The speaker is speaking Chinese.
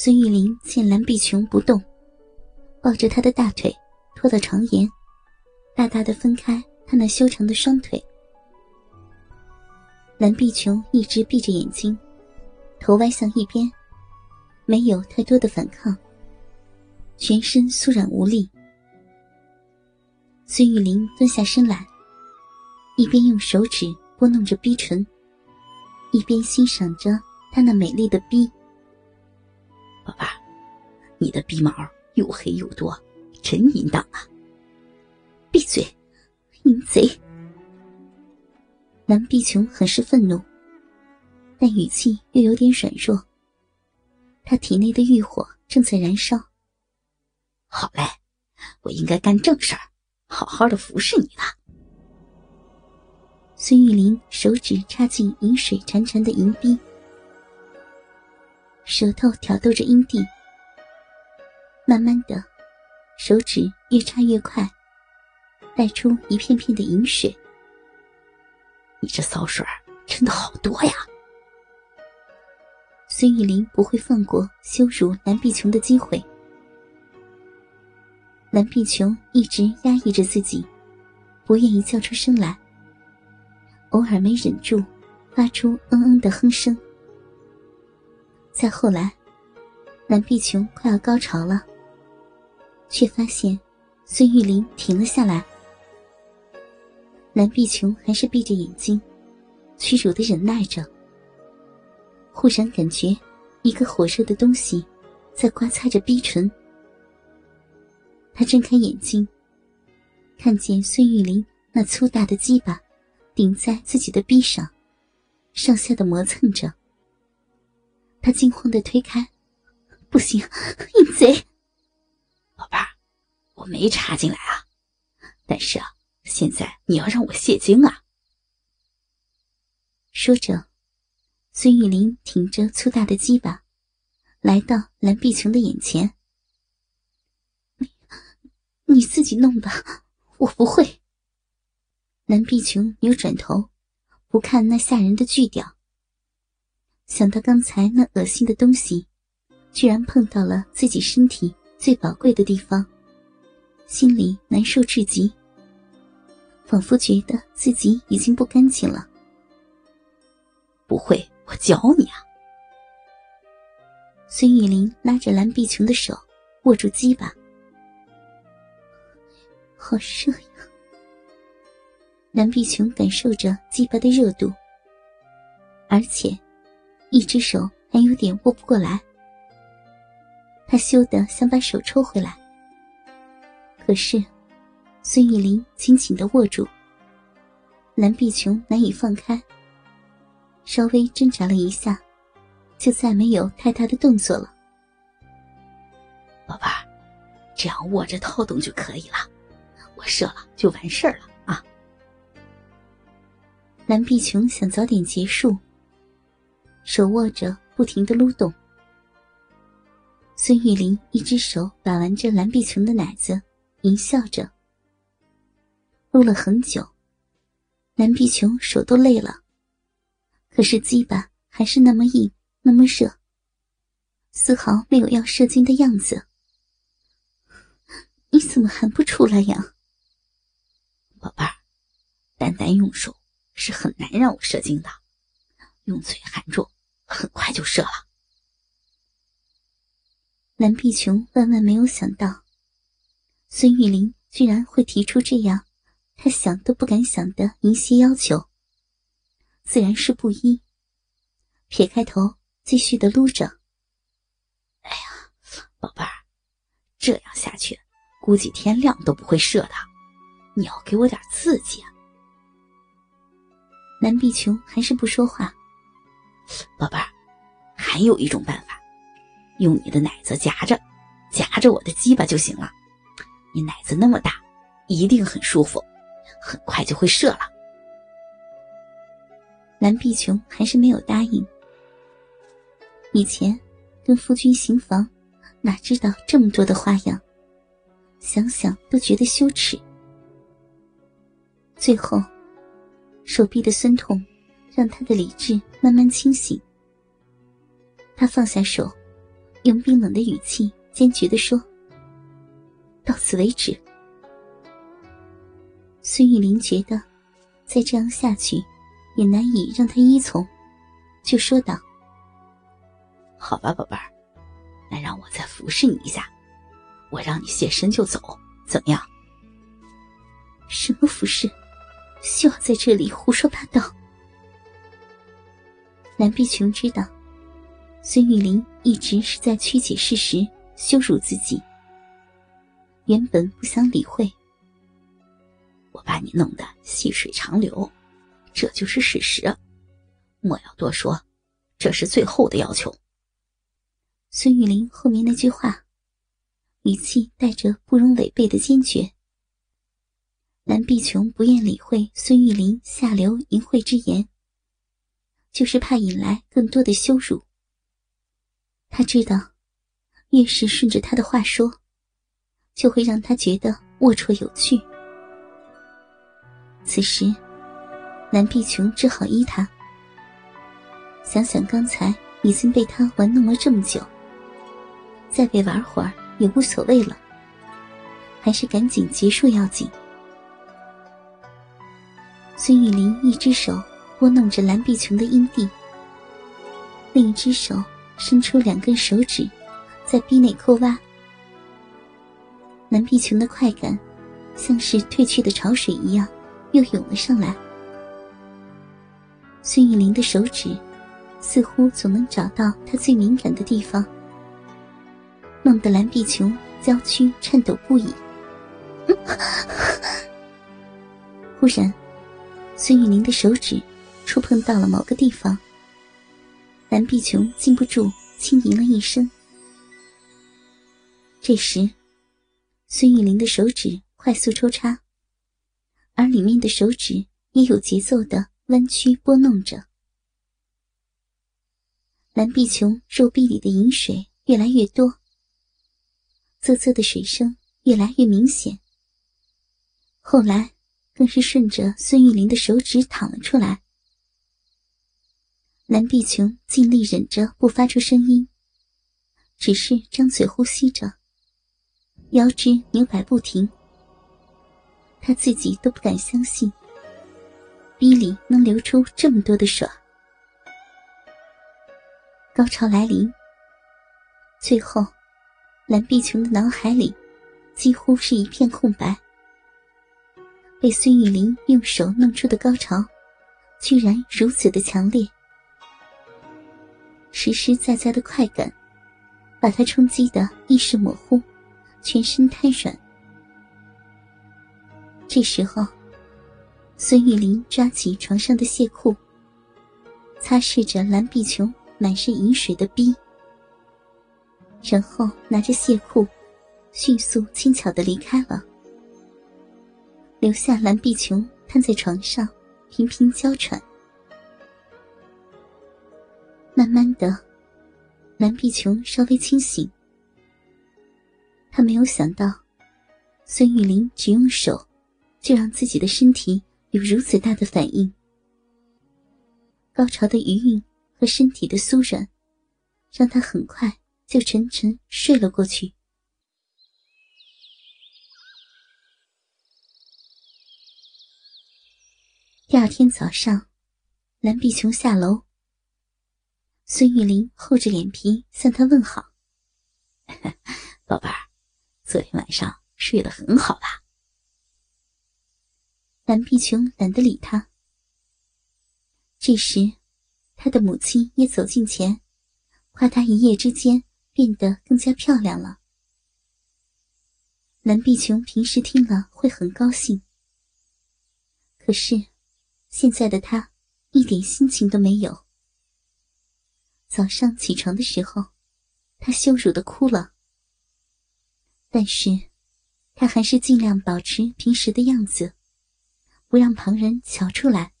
孙玉玲见蓝碧琼不动，抱着她的大腿拖到床沿，大大的分开她那修长的双腿。蓝碧琼一直闭着眼睛，头歪向一边，没有太多的反抗，全身酥软无力。孙玉玲蹲下身来，一边用手指拨弄着逼唇，一边欣赏着她那美丽的逼。宝贝儿，你的鼻毛又黑又多，真淫荡啊！闭嘴，淫贼！蓝碧琼很是愤怒，但语气又有点软弱。她体内的欲火正在燃烧。好嘞，我应该干正事儿，好好的服侍你了。孙玉林手指插进饮水潺潺的银冰。舌头挑逗着阴蒂，慢慢的，手指越插越快，带出一片片的银水。你这骚水真的好多呀！孙玉林不会放过羞辱蓝碧琼的机会。蓝碧琼一直压抑着自己，不愿意叫出声来，偶尔没忍住，发出嗯嗯的哼声。再后来，蓝碧琼快要高潮了，却发现孙玉林停了下来。蓝碧琼还是闭着眼睛，屈辱的忍耐着。忽然感觉一个火热的东西在刮擦着逼唇。他睁开眼睛，看见孙玉林那粗大的鸡巴顶在自己的臂上，上下的磨蹭着。他惊慌的推开，不行，淫贼！宝贝儿，我没插进来啊，但是啊，现在你要让我泄精啊！说着，孙玉林挺着粗大的鸡巴，来到蓝碧琼的眼前。你，你自己弄吧，我不会。蓝碧琼扭转头，不看那吓人的巨屌。想到刚才那恶心的东西，居然碰到了自己身体最宝贵的地方，心里难受至极，仿佛觉得自己已经不干净了。不会，我教你啊！孙玉玲拉着蓝碧琼的手，握住鸡巴，好热呀！蓝碧琼感受着鸡巴的热度，而且。一只手还有点握不过来，他羞得想把手抽回来，可是孙玉林紧紧的握住，蓝碧琼难以放开，稍微挣扎了一下，就再没有太大的动作了。宝贝儿，这样握着套动就可以了，我射了就完事儿了啊！蓝碧琼想早点结束。手握着，不停的撸动。孙玉玲一只手把玩着蓝碧琼的奶子，淫笑着。撸了很久，蓝碧琼手都累了，可是鸡巴还是那么硬，那么热，丝毫没有要射精的样子。你怎么还不出来呀，宝贝儿？单单用手是很难让我射精的，用嘴含住。很快就射了。蓝碧琼万万没有想到，孙玉玲居然会提出这样她想都不敢想的淫邪要求，自然是不依。撇开头，继续的撸着。哎呀，宝贝儿，这样下去，估计天亮都不会射的。你要给我点刺激啊！蓝碧琼还是不说话。宝贝儿，还有一种办法，用你的奶子夹着，夹着我的鸡巴就行了。你奶子那么大，一定很舒服，很快就会射了。蓝碧琼还是没有答应。以前跟夫君行房，哪知道这么多的花样，想想都觉得羞耻。最后，手臂的酸痛。让他的理智慢慢清醒。他放下手，用冰冷的语气坚决的说：“到此为止。”孙玉玲觉得，再这样下去，也难以让他依从，就说道：“好吧，宝贝儿，那让我再服侍你一下，我让你现身就走，怎么样？”什么服侍？休要在这里胡说八道！蓝碧琼知道，孙玉玲一直是在曲解事实，羞辱自己。原本不想理会，我把你弄得细水长流，这就是事实，莫要多说，这是最后的要求。孙玉玲后面那句话，语气带着不容违背的坚决。蓝碧琼不愿理会孙玉玲下流淫秽之言，就是怕引来更多的羞辱。他知道，越是顺着他的话说，就会让他觉得龌龊有趣。此时，南碧琼只好依他。想想刚才已经被他玩弄了这么久，再被玩会儿也无所谓了，还是赶紧结束要紧。孙玉林一只手拨弄着蓝碧琼的阴蒂，另一只手伸出两根手指，在逼内抠挖。蓝碧琼的快感，像是退去的潮水一样，又涌了上来。孙玉玲的手指，似乎总能找到她最敏感的地方，弄得蓝碧琼娇躯颤抖不已。忽然。孙玉玲的手指触碰到了某个地方，蓝碧琼禁不住轻吟了一声。这时，孙玉玲的手指快速抽插，而里面的手指也有节奏的弯曲拨弄着。蓝碧琼肉壁里的饮水越来越多，啧啧的水声越来越明显。后来。更是顺着孙玉玲的手指淌了出来。蓝碧琼尽力忍着不发出声音，只是张嘴呼吸着，腰肢扭摆不停。她自己都不敢相信，逼里能流出这么多的水。高潮来临，最后，蓝碧琼的脑海里几乎是一片空白。被孙玉玲用手弄出的高潮，居然如此的强烈，实实在在的快感，把他冲击的意识模糊，全身瘫软。这时候，孙玉玲抓起床上的亵裤，擦拭着蓝碧琼满是饮水的逼，然后拿着亵裤，迅速轻巧的离开了。留下蓝碧琼瘫在床上，频频娇喘。慢慢的，蓝碧琼稍微清醒。她没有想到，孙玉玲只用手，就让自己的身体有如此大的反应。高潮的余韵和身体的酥软，让她很快就沉沉睡了过去。第二天早上，蓝碧琼下楼。孙玉玲厚着脸皮向他问好：“ 宝贝儿，昨天晚上睡得很好吧？”蓝碧琼懒得理他。这时，他的母亲也走近前，夸他一夜之间变得更加漂亮了。蓝碧琼平时听了会很高兴，可是。现在的他一点心情都没有。早上起床的时候，他羞辱的哭了。但是，他还是尽量保持平时的样子，不让旁人瞧出来。